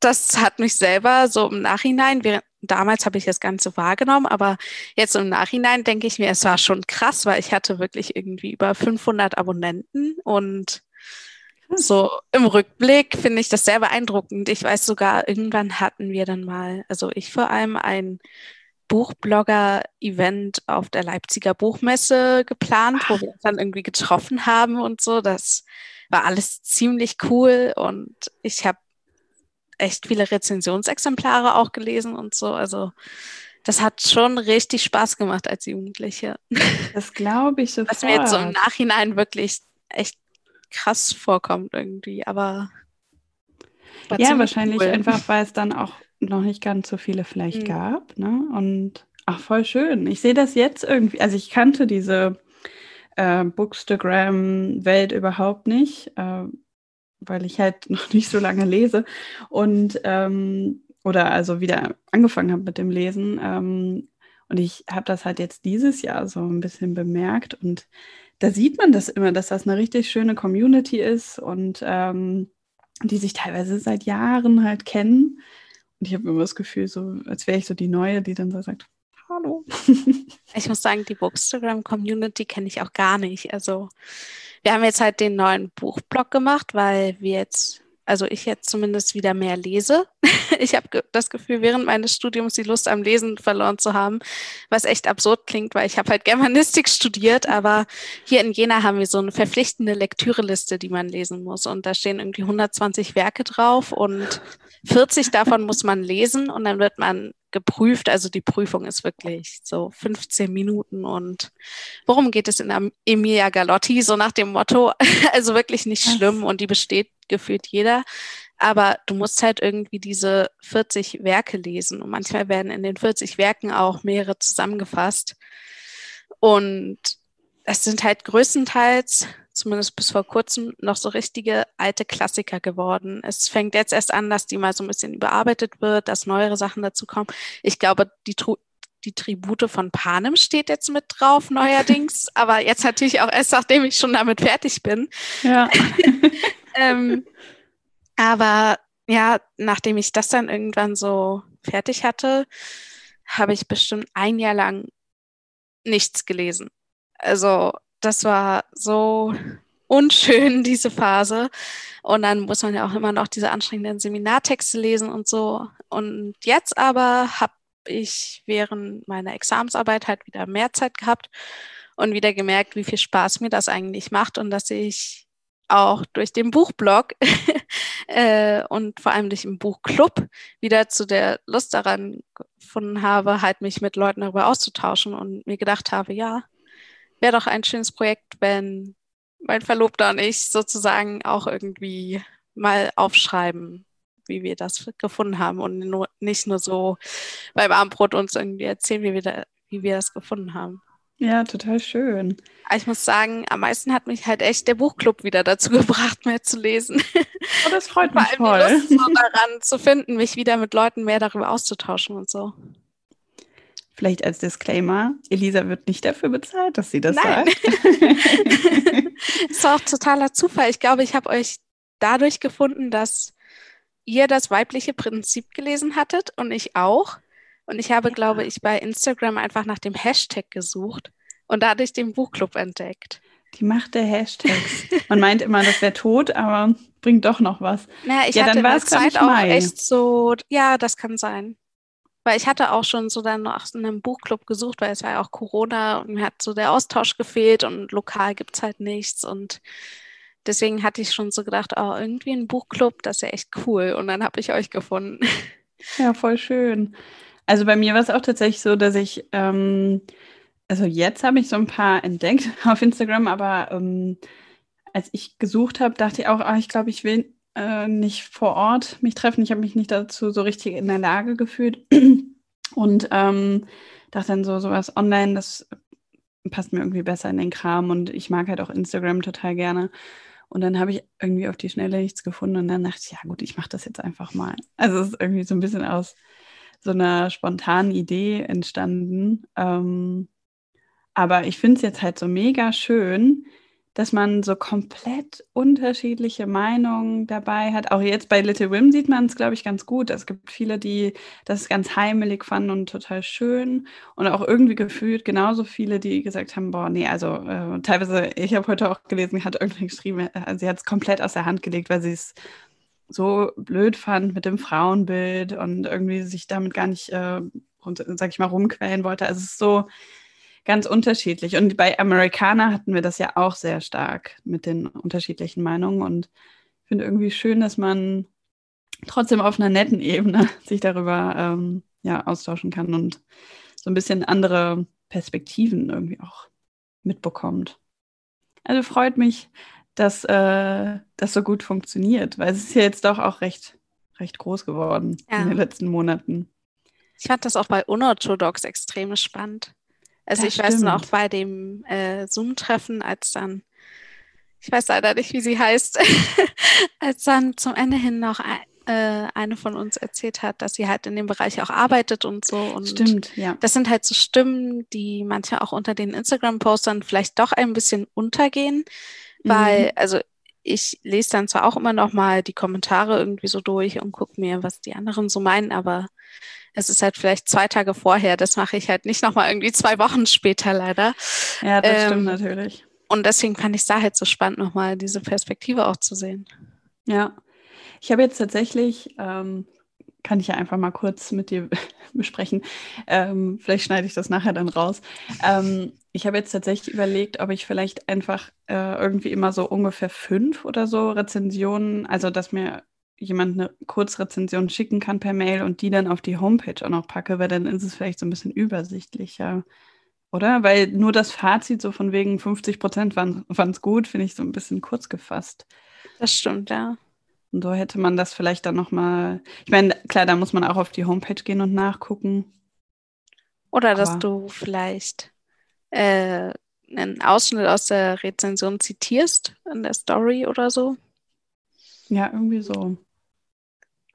das hat mich selber so im Nachhinein, während, damals habe ich das Ganze wahrgenommen, aber jetzt im Nachhinein denke ich mir, es war schon krass, weil ich hatte wirklich irgendwie über 500 Abonnenten und so im Rückblick finde ich das sehr beeindruckend. Ich weiß sogar, irgendwann hatten wir dann mal, also ich vor allem ein Buchblogger-Event auf der Leipziger Buchmesse geplant, wo wir uns dann irgendwie getroffen haben und so. Das war alles ziemlich cool und ich habe echt viele Rezensionsexemplare auch gelesen und so. Also das hat schon richtig Spaß gemacht als Jugendliche. Das glaube ich sofort. <laughs> Was mir jetzt so im Nachhinein wirklich echt krass vorkommt irgendwie, aber. Ja, wahrscheinlich cool. einfach, weil es dann auch noch nicht ganz so viele vielleicht mhm. gab. Ne? Und ach, voll schön. Ich sehe das jetzt irgendwie. Also ich kannte diese äh, Bookstagram-Welt überhaupt nicht, äh, weil ich halt <laughs> noch nicht so lange lese. Und ähm, oder also wieder angefangen habe mit dem Lesen. Ähm, und ich habe das halt jetzt dieses Jahr so ein bisschen bemerkt. Und da sieht man das immer, dass das eine richtig schöne Community ist und ähm, die sich teilweise seit Jahren halt kennen. Und ich habe immer das Gefühl, so als wäre ich so die Neue, die dann so sagt, hallo. <laughs> ich muss sagen, die Bookstagram-Community kenne ich auch gar nicht. Also wir haben jetzt halt den neuen Buchblog gemacht, weil wir jetzt also ich jetzt zumindest wieder mehr lese. <laughs> Ich habe das Gefühl, während meines Studiums die Lust am Lesen verloren zu haben, was echt absurd klingt, weil ich habe halt Germanistik <laughs> studiert, aber hier in Jena haben wir so eine verpflichtende Lektüreliste, die man lesen muss. Und da stehen irgendwie 120 Werke drauf und 40 davon muss man lesen und dann wird man geprüft. Also die Prüfung ist wirklich so 15 Minuten. Und worum geht es in Emilia Galotti? So nach dem Motto, <laughs> also wirklich nicht schlimm und die besteht gefühlt jeder. Aber du musst halt irgendwie diese 40 Werke lesen. Und manchmal werden in den 40 Werken auch mehrere zusammengefasst. Und es sind halt größtenteils zumindest bis vor kurzem, noch so richtige alte Klassiker geworden. Es fängt jetzt erst an, dass die mal so ein bisschen überarbeitet wird, dass neuere Sachen dazu kommen. Ich glaube, die, die Tribute von Panem steht jetzt mit drauf, neuerdings, aber jetzt natürlich auch erst, nachdem ich schon damit fertig bin. Ja. <laughs> ähm, aber ja, nachdem ich das dann irgendwann so fertig hatte, habe ich bestimmt ein Jahr lang nichts gelesen. Also das war so unschön, <laughs> diese Phase. Und dann muss man ja auch immer noch diese anstrengenden Seminartexte lesen und so. Und jetzt aber habe ich während meiner Examensarbeit halt wieder mehr Zeit gehabt und wieder gemerkt, wie viel Spaß mir das eigentlich macht und dass ich auch durch den Buchblog <laughs> äh, und vor allem durch den Buchclub wieder zu der Lust daran gefunden habe, halt mich mit Leuten darüber auszutauschen und mir gedacht habe, ja, wäre doch ein schönes Projekt, wenn mein Verlobter und ich sozusagen auch irgendwie mal aufschreiben, wie wir das gefunden haben und nur, nicht nur so beim Abendbrot uns irgendwie erzählen, wie wir, da, wie wir das gefunden haben. Ja, total schön. Ich muss sagen, am meisten hat mich halt echt der Buchclub wieder dazu <laughs> gebracht, mehr zu lesen. Oh, das freut mich Vor allem voll. Die Lust so <laughs> daran zu finden, mich wieder mit Leuten mehr darüber auszutauschen und so. Vielleicht als Disclaimer, Elisa wird nicht dafür bezahlt, dass sie das Nein. sagt. <laughs> ist auch totaler Zufall. Ich glaube, ich habe euch dadurch gefunden, dass ihr das weibliche Prinzip gelesen hattet und ich auch. Und ich habe, ja. glaube ich, bei Instagram einfach nach dem Hashtag gesucht und dadurch den Buchclub entdeckt. Die Macht der Hashtags. Man meint immer, das wäre tot, aber bringt doch noch was. Na, ich ja, hatte dann war es Zeit auch echt so, ja, das kann sein. Weil ich hatte auch schon so dann nach einem Buchclub gesucht, weil es war ja auch Corona und mir hat so der Austausch gefehlt und lokal gibt es halt nichts. Und deswegen hatte ich schon so gedacht, oh, irgendwie ein Buchclub, das ist ja echt cool. Und dann habe ich euch gefunden. Ja, voll schön. Also bei mir war es auch tatsächlich so, dass ich, ähm, also jetzt habe ich so ein paar entdeckt <laughs> auf Instagram, aber ähm, als ich gesucht habe, dachte ich auch, ah, ich glaube, ich will äh, nicht vor Ort mich treffen. Ich habe mich nicht dazu so richtig in der Lage gefühlt. <clears throat> Und ähm, dachte dann so, sowas online, das passt mir irgendwie besser in den Kram. Und ich mag halt auch Instagram total gerne. Und dann habe ich irgendwie auf die Schnelle nichts gefunden. Und dann dachte ich, ja gut, ich mache das jetzt einfach mal. Also es ist irgendwie so ein bisschen aus so einer spontanen Idee entstanden. Ähm, aber ich finde es jetzt halt so mega schön, dass man so komplett unterschiedliche Meinungen dabei hat. Auch jetzt bei Little Wim sieht man es, glaube ich, ganz gut. Es gibt viele, die das ganz heimelig fanden und total schön. Und auch irgendwie gefühlt genauso viele, die gesagt haben, boah, nee, also äh, teilweise, ich habe heute auch gelesen, hat irgendwie geschrieben, äh, sie hat es komplett aus der Hand gelegt, weil sie es so blöd fand mit dem Frauenbild und irgendwie sich damit gar nicht, äh, sag ich mal, rumquälen wollte. Also es ist so, ganz unterschiedlich. Und bei Amerikaner hatten wir das ja auch sehr stark mit den unterschiedlichen Meinungen. Und ich finde irgendwie schön, dass man trotzdem auf einer netten Ebene <laughs> sich darüber ähm, ja, austauschen kann und so ein bisschen andere Perspektiven irgendwie auch mitbekommt. Also freut mich, dass äh, das so gut funktioniert, weil es ist ja jetzt doch auch recht recht groß geworden ja. in den letzten Monaten. Ich fand das auch bei Unorthodox extrem spannend. Also das ich stimmt. weiß noch bei dem äh, Zoom-Treffen, als dann, ich weiß leider nicht, wie sie heißt, <laughs> als dann zum Ende hin noch äh, eine von uns erzählt hat, dass sie halt in dem Bereich auch arbeitet und so. Und Stimmt, ja. Das sind halt so Stimmen, die manchmal auch unter den Instagram-Postern vielleicht doch ein bisschen untergehen. Weil, also ich lese dann zwar auch immer noch mal die Kommentare irgendwie so durch und gucke mir, was die anderen so meinen, aber es ist halt vielleicht zwei Tage vorher. Das mache ich halt nicht noch mal irgendwie zwei Wochen später leider. Ja, das ähm, stimmt natürlich. Und deswegen fand ich es da halt so spannend, noch mal diese Perspektive auch zu sehen. Ja, ich habe jetzt tatsächlich, ähm, kann ich ja einfach mal kurz mit dir <laughs> besprechen, ähm, vielleicht schneide ich das nachher dann raus. Ähm, ich habe jetzt tatsächlich überlegt, ob ich vielleicht einfach äh, irgendwie immer so ungefähr fünf oder so Rezensionen, also dass mir jemand eine Kurzrezension schicken kann per Mail und die dann auf die Homepage auch noch packe, weil dann ist es vielleicht so ein bisschen übersichtlicher. Oder? Weil nur das Fazit so von wegen 50 Prozent waren es gut, finde ich so ein bisschen kurz gefasst. Das stimmt, ja. Und so hätte man das vielleicht dann nochmal. Ich meine, klar, da muss man auch auf die Homepage gehen und nachgucken. Oder Aber dass du vielleicht äh, einen Ausschnitt aus der Rezension zitierst in der Story oder so. Ja, irgendwie so.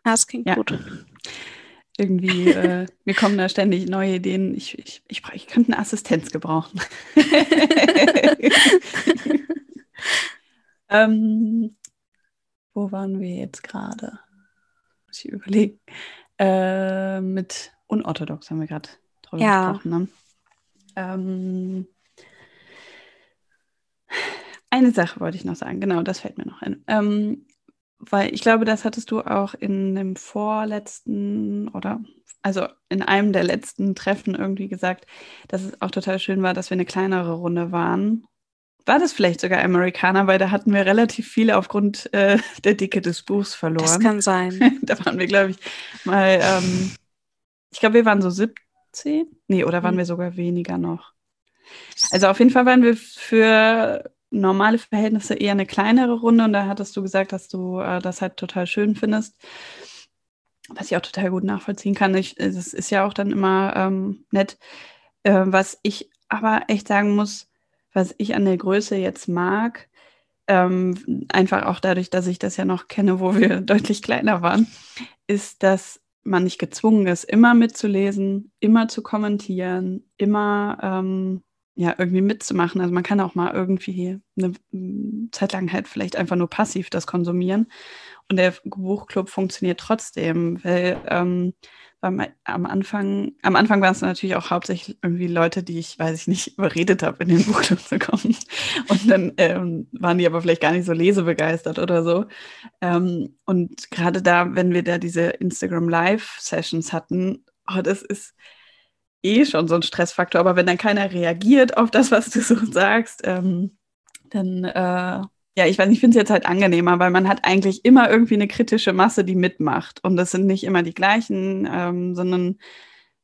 Das klingt ja. gut. Irgendwie, <laughs> äh, mir kommen da ständig neue Ideen. Ich, ich, ich, ich könnte eine Assistenz gebrauchen. <laughs> <laughs> ähm, wo waren wir jetzt gerade? Muss ich überlegen. Äh, mit unorthodox haben wir gerade drüber ja. gesprochen. Ne? Ähm, eine Sache wollte ich noch sagen, genau, das fällt mir noch ein. Ähm, weil ich glaube, das hattest du auch in dem vorletzten oder also in einem der letzten Treffen irgendwie gesagt, dass es auch total schön war, dass wir eine kleinere Runde waren war das vielleicht sogar Amerikaner, weil da hatten wir relativ viele aufgrund äh, der Dicke des Buchs verloren. Das kann sein. <laughs> da waren wir, glaube ich, mal, ähm, ich glaube, wir waren so 17. Nee, oder waren mhm. wir sogar weniger noch? Also auf jeden Fall waren wir für normale Verhältnisse eher eine kleinere Runde und da hattest du gesagt, dass du äh, das halt total schön findest. Was ich auch total gut nachvollziehen kann. Ich, das ist ja auch dann immer ähm, nett. Äh, was ich aber echt sagen muss, was ich an der Größe jetzt mag, ähm, einfach auch dadurch, dass ich das ja noch kenne, wo wir <laughs> deutlich kleiner waren, ist, dass man nicht gezwungen ist, immer mitzulesen, immer zu kommentieren, immer ähm, ja irgendwie mitzumachen. Also man kann auch mal irgendwie eine Zeit lang halt vielleicht einfach nur passiv das konsumieren. Und der Buchclub funktioniert trotzdem, weil ähm, weil am Anfang, am Anfang waren es natürlich auch hauptsächlich irgendwie Leute, die ich, weiß ich nicht, <laughs> überredet habe, in den <laughs> Buchclub zu kommen. Und dann ähm, waren die aber vielleicht gar nicht so lesebegeistert oder so. Ähm, und gerade da, wenn wir da diese Instagram Live-Sessions hatten, oh, das ist eh schon so ein Stressfaktor. Aber wenn dann keiner reagiert auf das, was du so <laughs> sagst, ähm, dann äh, ja, ich weiß nicht, ich finde es jetzt halt angenehmer, weil man hat eigentlich immer irgendwie eine kritische Masse, die mitmacht. Und das sind nicht immer die gleichen, ähm, sondern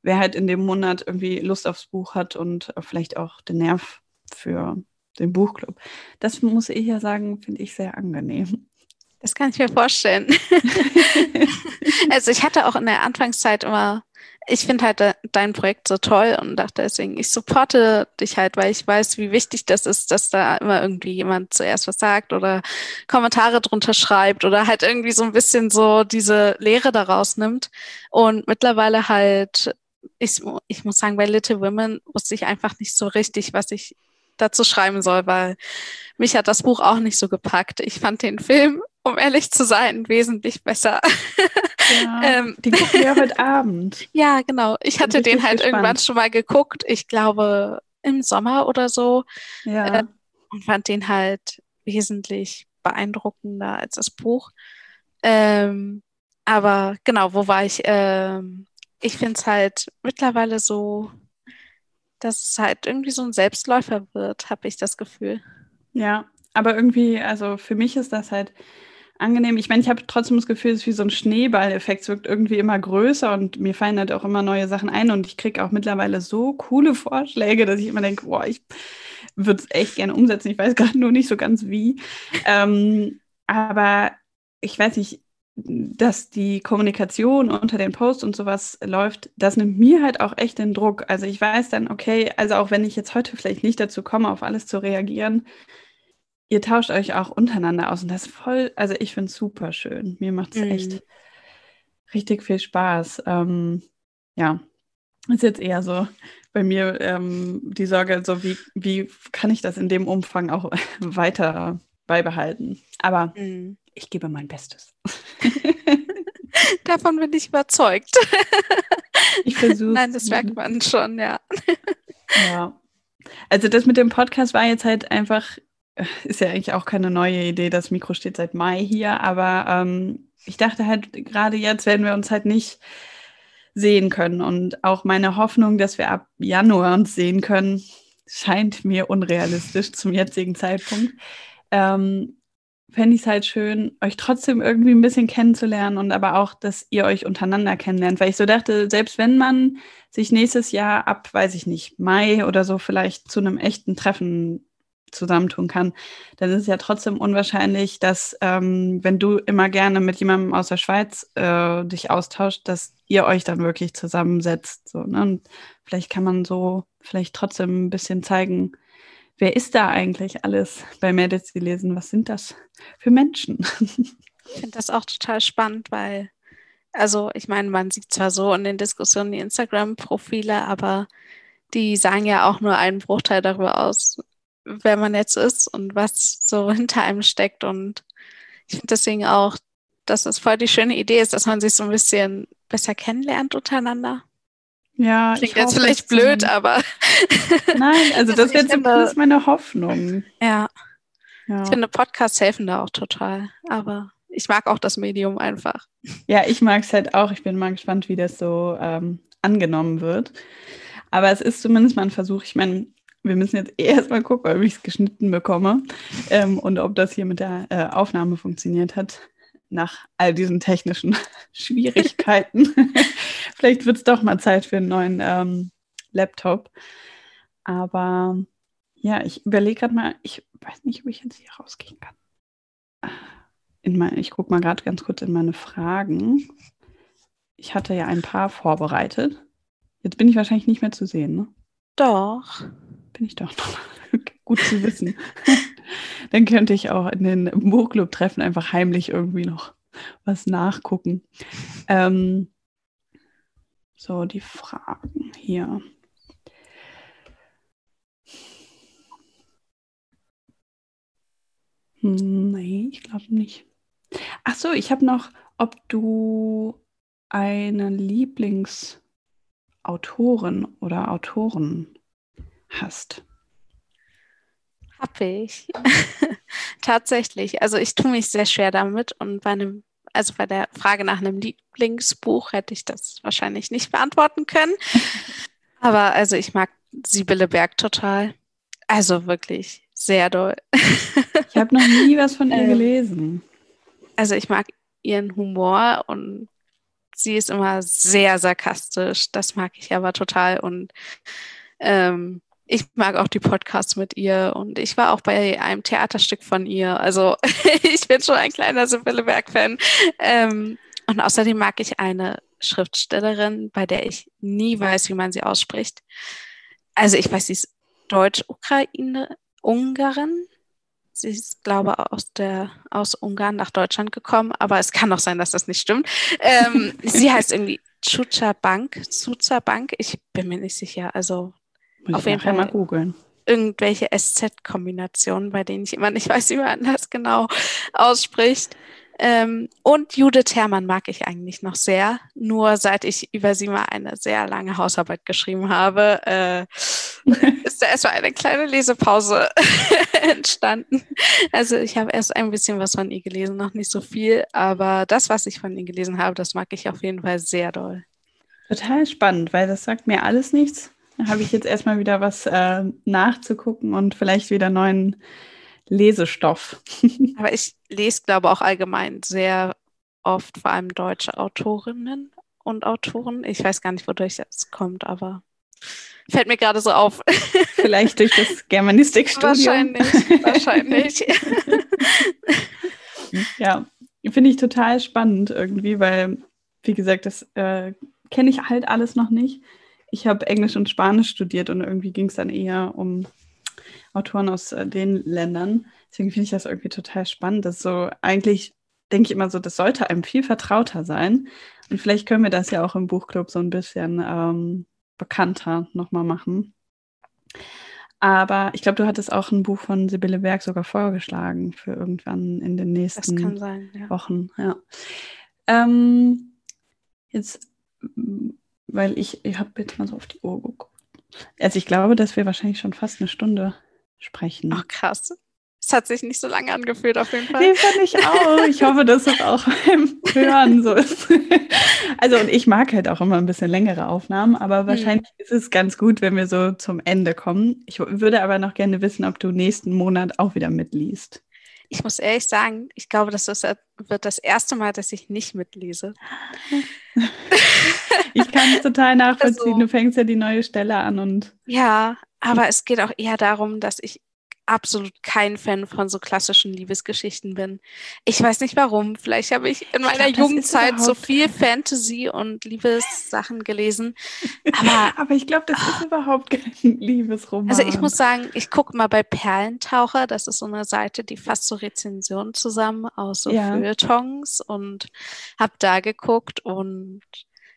wer halt in dem Monat irgendwie Lust aufs Buch hat und vielleicht auch den Nerv für den Buchclub. Das muss ich ja sagen, finde ich sehr angenehm. Das kann ich mir vorstellen. <laughs> <laughs> also ich hatte auch in der Anfangszeit immer ich finde halt de dein Projekt so toll und dachte deswegen, ich supporte dich halt, weil ich weiß, wie wichtig das ist, dass da immer irgendwie jemand zuerst was sagt oder Kommentare drunter schreibt oder halt irgendwie so ein bisschen so diese Lehre daraus nimmt. Und mittlerweile halt, ich, ich muss sagen, bei Little Women wusste ich einfach nicht so richtig, was ich dazu schreiben soll, weil mich hat das Buch auch nicht so gepackt. Ich fand den Film, um ehrlich zu sein, wesentlich besser. Ja, <laughs> ähm, den gucken wir heute Abend. <laughs> Ja, genau. Ich hatte den halt gespannt. irgendwann schon mal geguckt. Ich glaube im Sommer oder so. Ja. Äh, und fand den halt wesentlich beeindruckender als das Buch. Ähm, aber genau, wo war ich? Ähm, ich finde es halt mittlerweile so dass es halt irgendwie so ein Selbstläufer wird, habe ich das Gefühl. Ja, aber irgendwie, also für mich ist das halt angenehm. Ich meine, ich habe trotzdem das Gefühl, es ist wie so ein Schneeballeffekt. Es wirkt irgendwie immer größer und mir fallen halt auch immer neue Sachen ein und ich kriege auch mittlerweile so coole Vorschläge, dass ich immer denke, boah, ich würde es echt gerne umsetzen. Ich weiß <laughs> gerade nur nicht so ganz wie. ähm, aber ich weiß nicht, dass die Kommunikation unter den Posts und sowas läuft, das nimmt mir halt auch echt den Druck. Also ich weiß dann, okay, also auch wenn ich jetzt heute vielleicht nicht dazu komme, auf alles zu reagieren, ihr tauscht euch auch untereinander aus und das ist voll, also ich finde es super schön. Mir macht es mhm. echt richtig viel Spaß. Ähm, ja, ist jetzt eher so bei mir ähm, die Sorge, so wie, wie kann ich das in dem Umfang auch <laughs> weiter beibehalten. Aber mhm. ich gebe mein Bestes. <laughs> Davon bin ich überzeugt. <laughs> Ich versuche. Nein, das merkt man schon, ja. <laughs> Ja. Also das mit dem Podcast war jetzt halt einfach, ist ja eigentlich auch keine neue Idee. Das Mikro steht seit Mai hier, aber ähm, ich dachte halt, gerade jetzt werden wir uns halt nicht sehen können. Und auch meine Hoffnung, dass wir ab Januar uns sehen können, scheint mir unrealistisch zum jetzigen Zeitpunkt. Ähm, Fände ich es halt schön, euch trotzdem irgendwie ein bisschen kennenzulernen und aber auch, dass ihr euch untereinander kennenlernt. Weil ich so dachte, selbst wenn man sich nächstes Jahr ab, weiß ich nicht, Mai oder so vielleicht zu einem echten Treffen zusammentun kann, dann ist es ja trotzdem unwahrscheinlich, dass ähm, wenn du immer gerne mit jemandem aus der Schweiz äh, dich austauscht, dass ihr euch dann wirklich zusammensetzt. So, ne? Und vielleicht kann man so vielleicht trotzdem ein bisschen zeigen, wer ist da eigentlich alles bei Medici lesen? Was sind das für Menschen? Ich finde das auch total spannend, weil, also ich meine, man sieht zwar so in den Diskussionen die Instagram-Profile, aber die sagen ja auch nur einen Bruchteil darüber aus, wer man jetzt ist und was so <laughs> hinter einem steckt. Und ich finde deswegen auch, dass es voll die schöne Idee ist, dass man sich so ein bisschen besser kennenlernt untereinander. Ja, klingt jetzt vielleicht blöd, aber. <laughs> Nein, also das wäre zumindest meine Hoffnung. Ja. ja. Ich finde, Podcasts helfen da auch total. Aber ich mag auch das Medium einfach. Ja, ich mag es halt auch. Ich bin mal gespannt, wie das so ähm, angenommen wird. Aber es ist zumindest mal ein Versuch. Ich meine, wir müssen jetzt erstmal gucken, ob ich es geschnitten bekomme ähm, und ob das hier mit der äh, Aufnahme funktioniert hat. Nach all diesen technischen <laughs> Schwierigkeiten. <laughs> Vielleicht wird es doch mal Zeit für einen neuen ähm, Laptop. Aber ja, ich überlege gerade mal, ich weiß nicht, ob ich jetzt hier rausgehen kann. In mein, ich gucke mal gerade ganz kurz in meine Fragen. Ich hatte ja ein paar vorbereitet. Jetzt bin ich wahrscheinlich nicht mehr zu sehen, ne? Doch bin ich doch noch. <laughs> Gut zu wissen. <laughs> Dann könnte ich auch in den Buchclub-Treffen einfach heimlich irgendwie noch was nachgucken. Ähm, so, die Fragen hier. Hm, nee, ich glaube nicht. Ach so, ich habe noch, ob du eine Lieblingsautorin oder Autoren hast? Hab ich. <laughs> Tatsächlich. Also ich tue mich sehr schwer damit und bei einem, also bei der Frage nach einem Lieblingsbuch hätte ich das wahrscheinlich nicht beantworten können. <laughs> Aber also ich mag Sibylle Berg total. Also wirklich sehr doll. ich habe noch nie was von ihr <laughs> ähm, gelesen. Also ich mag ihren Humor und sie ist immer sehr sarkastisch. Das mag ich aber total und ähm, ich mag auch die Podcasts mit ihr und ich war auch bei einem Theaterstück von ihr. Also <laughs> ich bin schon ein kleiner Sibylle Berg-Fan. Ähm, und außerdem mag ich eine Schriftstellerin, bei der ich nie weiß, wie man sie ausspricht. Also ich weiß, sie ist Deutsch-Ukraine, Ungarin. Sie ist, glaube ich, aus, aus Ungarn nach Deutschland gekommen, aber es kann auch sein, dass das nicht stimmt. Ähm, sie heißt irgendwie Chucha Bank, Suza Bank. Ich bin mir nicht sicher. Also muss Auf jeden Fall mal googeln. Irgendwelche SZ-Kombinationen, bei denen ich immer nicht weiß, wie man das genau ausspricht. Ähm, und Judith Herrmann mag ich eigentlich noch sehr. Nur seit ich über sie mal eine sehr lange Hausarbeit geschrieben habe, äh, <laughs> ist da erstmal eine kleine Lesepause <laughs> entstanden. Also ich habe erst ein bisschen was von ihr gelesen, noch nicht so viel, aber das, was ich von ihr gelesen habe, das mag ich auf jeden Fall sehr doll. Total spannend, weil das sagt mir alles nichts. Habe ich jetzt erstmal wieder was äh, nachzugucken und vielleicht wieder neuen Lesestoff. <laughs> Aber ich lese, glaube auch allgemein sehr oft vor allem deutsche Autorinnen und Autoren. Ich weiß gar nicht, wodurch das kommt, aber fällt mir gerade so auf. <laughs> Vielleicht durch das Germanistikstudium. Wahrscheinlich, wahrscheinlich. <laughs> ja, finde ich total spannend irgendwie, weil, wie gesagt, das äh, kenne ich halt alles noch nicht. Ich habe Englisch und Spanisch studiert und irgendwie ging es dann eher um Autoren aus äh, den Ländern. Deswegen finde ich das irgendwie total spannend. Das so eigentlich denke ich immer so, das sollte einem viel vertrauter sein. Und vielleicht können wir das ja auch im Buchclub so ein bisschen ähm, bekannter nochmal machen. Aber ich glaube, du hattest auch ein Buch von Sibylle Berg sogar vorgeschlagen für irgendwann in den nächsten sein, ja. Wochen. Ja. Ähm, jetzt, weil ich, ich habe jetzt mal so auf die Uhr geguckt. Also ich glaube, dass wir wahrscheinlich schon fast eine Stunde sprechen. Ach, krass. Es hat sich nicht so lange angefühlt, auf jeden Fall. Nee, fand ich auch. Ich hoffe, dass es auch beim Hören so ist. Also, und ich mag halt auch immer ein bisschen längere Aufnahmen, aber hm. wahrscheinlich hm. ist es ganz gut, wenn wir so zum Ende kommen. Ich würde aber noch gerne wissen, ob du nächsten Monat auch wieder mitliest. Ich muss ehrlich sagen, ich glaube, das ist, wird das erste Mal, dass ich nicht mitlese. <laughs> ich kann es total nachvollziehen. Also, du fängst ja die neue Stelle an und. Ja, aber es geht auch eher darum, dass ich absolut kein Fan von so klassischen Liebesgeschichten bin. Ich weiß nicht warum. Vielleicht habe ich in meiner glaub, Jugendzeit so viel Fantasy und Liebessachen gelesen. Aber, <laughs> aber ich glaube, das ist überhaupt kein Liebesroman. Also ich muss sagen, ich gucke mal bei Perlentaucher. Das ist so eine Seite, die fasst so Rezensionen zusammen aus so ja. Feuilletons und habe da geguckt und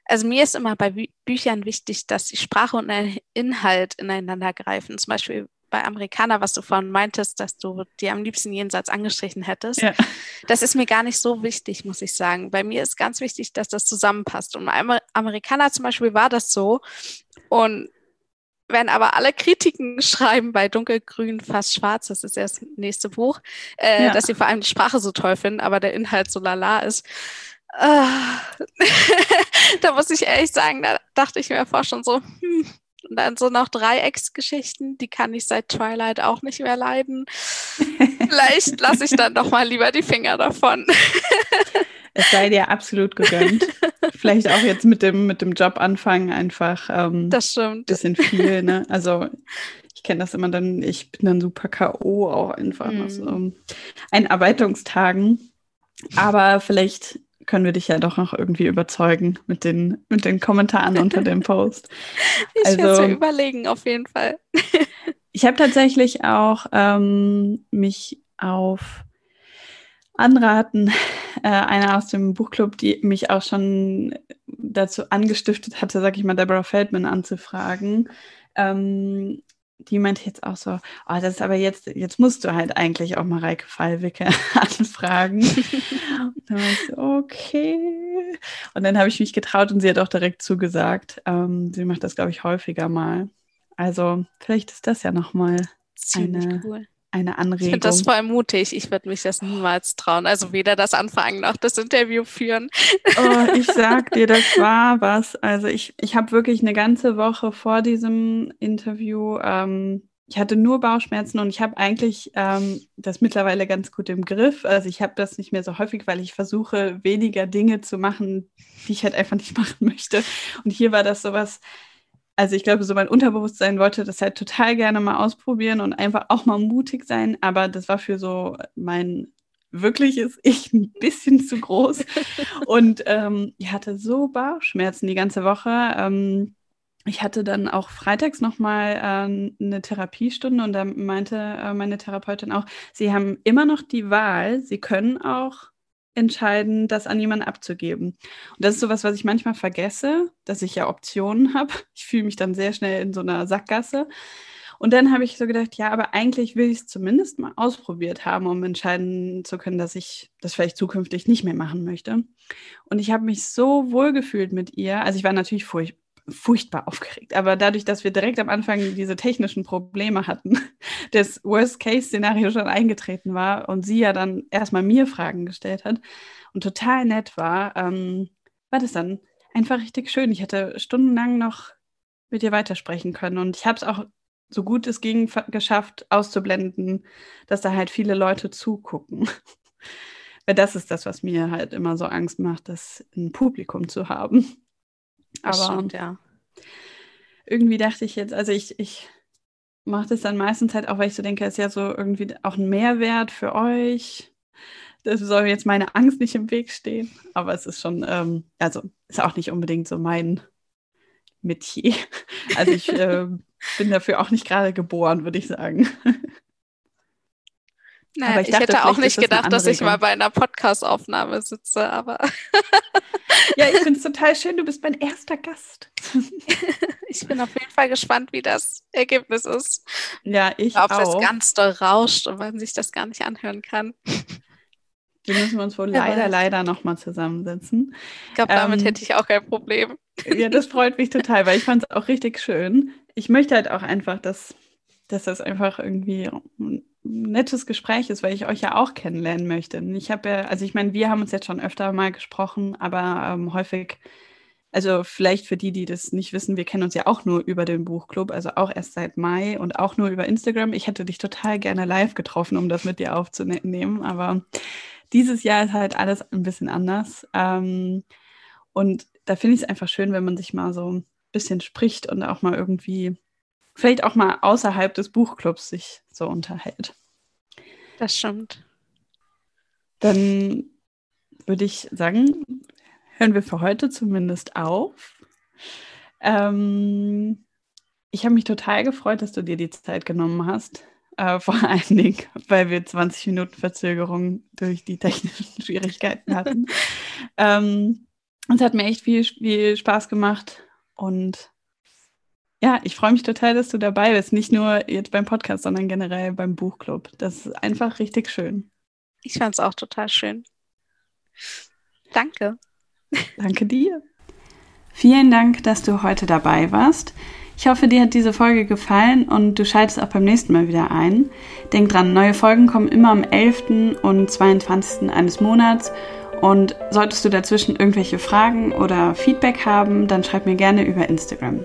also mir ist immer bei Bü Büchern wichtig, dass die Sprache und der Inhalt ineinander greifen. Zum Beispiel bei Amerikaner, was du vorhin meintest, dass du die am liebsten jenseits angestrichen hättest. Ja. Das ist mir gar nicht so wichtig, muss ich sagen. Bei mir ist ganz wichtig, dass das zusammenpasst. Und bei Amerikaner zum Beispiel war das so. Und wenn aber alle Kritiken <laughs> schreiben bei Dunkelgrün, fast schwarz, das ist ja das nächste Buch, äh, ja. dass sie vor allem die Sprache so toll finden, aber der Inhalt so lala ist. Äh, <laughs> da muss ich ehrlich sagen, da dachte ich mir vorher schon so, hm, und dann so noch Dreiecksgeschichten, die kann ich seit Twilight auch nicht mehr leiden. <laughs> Vielleicht lasse ich dann doch mal lieber die Finger davon. es sei dir absolut gegönnt. Vielleicht auch jetzt mit dem, mit dem Job anfangen, einfach ähm, das stimmt. bisschen viel. Ne? Also ich kenne das immer dann, ich bin dann super K.O. auch einfach mm. aus um, Einarbeitungstagen. Aber vielleicht können wir dich ja doch noch irgendwie überzeugen mit den, mit den Kommentaren <laughs> unter dem Post. ich also, werde es überlegen, auf jeden Fall. <laughs> ich habe tatsächlich auch ähm, mich auf Anraten äh, einer aus dem Buchclub, die mich auch schon dazu angestiftet hatte, sag ich mal, Deborah Feldman anzufragen, ähm, die meinte jetzt auch so, oh, das ist aber jetzt, jetzt musst du halt eigentlich auch Mareike Fallwicke <laughs> anfragen. <laughs> und dann war ich so, okay. Und dann habe ich mich getraut und sie hat auch direkt zugesagt. Ähm, sie macht das, glaube ich, häufiger mal. Also vielleicht ist das ja nochmal eine, cool eine Anregung. Ich finde das voll mutig. Ich würde mich das niemals trauen. Also weder das Anfangen noch das Interview führen. Oh, ich <laughs> sag dir, das war was. Also ich, ich habe wirklich eine ganze Woche vor diesem Interview, ähm, ich hatte nur Bauchschmerzen und ich habe eigentlich ähm, das mittlerweile ganz gut im Griff. Also ich habe das nicht mehr so häufig, weil ich versuche, weniger Dinge zu machen, die ich halt einfach nicht <laughs> machen möchte. Und hier war das sowas, also ich glaube, so mein Unterbewusstsein wollte das halt total gerne mal ausprobieren und einfach auch mal mutig sein, aber das war für so mein wirkliches Ich ein bisschen zu groß. <laughs> Und ähm, ich hatte so Bauchschmerzen die ganze Woche. Ähm, ich hatte dann auch freitags nochmal äh, eine Therapiestunde und da meinte äh, meine Therapeutin auch, sie haben immer noch die Wahl, sie können auch entscheiden, das an jemanden abzugeben. Und das ist sowas, was ich manchmal vergesse, dass ich ja Optionen <laughs> habe. Ich fühle mich dann sehr schnell in so einer Sackgasse. Und dann habe ich so gedacht, ja, aber eigentlich will ich es zumindest mal ausprobiert haben, um entscheiden zu können, dass ich das vielleicht zukünftig nicht mehr machen möchte. Und ich habe mich so wohl gefühlt mit ihr. Also ich war natürlich furcht, furchtbar aufgeregt. Aber dadurch, dass wir direkt am Anfang diese technischen Probleme hatten, <laughs> das Worst-Case-Szenario schon eingetreten war und sie ja dann erstmal mir Fragen gestellt hat und total nett war, ähm, war das dann einfach richtig schön. Ich hätte stundenlang noch mit ihr weitersprechen können und ich habe es auch so gut es ging geschafft auszublenden, dass da halt viele Leute zugucken. <laughs> Weil das ist das, was mir halt immer so Angst macht, das ein Publikum zu haben. Aber stimmt, ja. irgendwie dachte ich jetzt, also ich, ich mache das dann meistens halt auch, weil ich so denke, es ist ja so irgendwie auch ein Mehrwert für euch, das soll jetzt meine Angst nicht im Weg stehen. Aber es ist schon, ähm, also ist auch nicht unbedingt so mein Metier. <laughs> Also ich äh, bin dafür auch nicht gerade geboren, würde ich sagen. Naja, aber ich, ich dachte, hätte auch nicht gedacht, dass ich mal bei einer Podcast-Aufnahme sitze, aber. <laughs> ja, ich finde es total schön. Du bist mein erster Gast. <laughs> ich bin auf jeden Fall gespannt, wie das Ergebnis ist. Ja, ich Ob auch. Ob das ganz doll rauscht und man sich das gar nicht anhören kann. Die müssen wir uns wohl ja, leider, leider nochmal zusammensetzen. Ich glaube, damit ähm, hätte ich auch kein Problem. Ja, das freut mich total, weil ich fand es auch richtig schön. Ich möchte halt auch einfach, dass, dass das einfach irgendwie nettes Gespräch ist, weil ich euch ja auch kennenlernen möchte. Ich habe ja, also ich meine, wir haben uns jetzt schon öfter mal gesprochen, aber ähm, häufig, also vielleicht für die, die das nicht wissen, wir kennen uns ja auch nur über den Buchclub, also auch erst seit Mai und auch nur über Instagram. Ich hätte dich total gerne live getroffen, um das mit dir aufzunehmen, aber dieses Jahr ist halt alles ein bisschen anders. Ähm, und da finde ich es einfach schön, wenn man sich mal so ein bisschen spricht und auch mal irgendwie vielleicht auch mal außerhalb des Buchclubs sich so unterhält. Das stimmt. Dann würde ich sagen, hören wir für heute zumindest auf. Ähm, ich habe mich total gefreut, dass du dir die Zeit genommen hast. Äh, vor <laughs> allen Dingen, weil wir 20 Minuten Verzögerung durch die technischen <laughs> Schwierigkeiten hatten. ähm, es hat mir echt viel, viel Spaß gemacht und ja, ich freue mich total, dass du dabei bist. Nicht nur jetzt beim Podcast, sondern generell beim Buchclub. Das ist einfach richtig schön. Ich fand es auch total schön. Danke. Danke dir. Vielen Dank, dass du heute dabei warst. Ich hoffe, dir hat diese Folge gefallen und du schaltest auch beim nächsten Mal wieder ein. Denk dran, neue Folgen kommen immer am 11. und 22. eines Monats. Und solltest du dazwischen irgendwelche Fragen oder Feedback haben, dann schreib mir gerne über Instagram.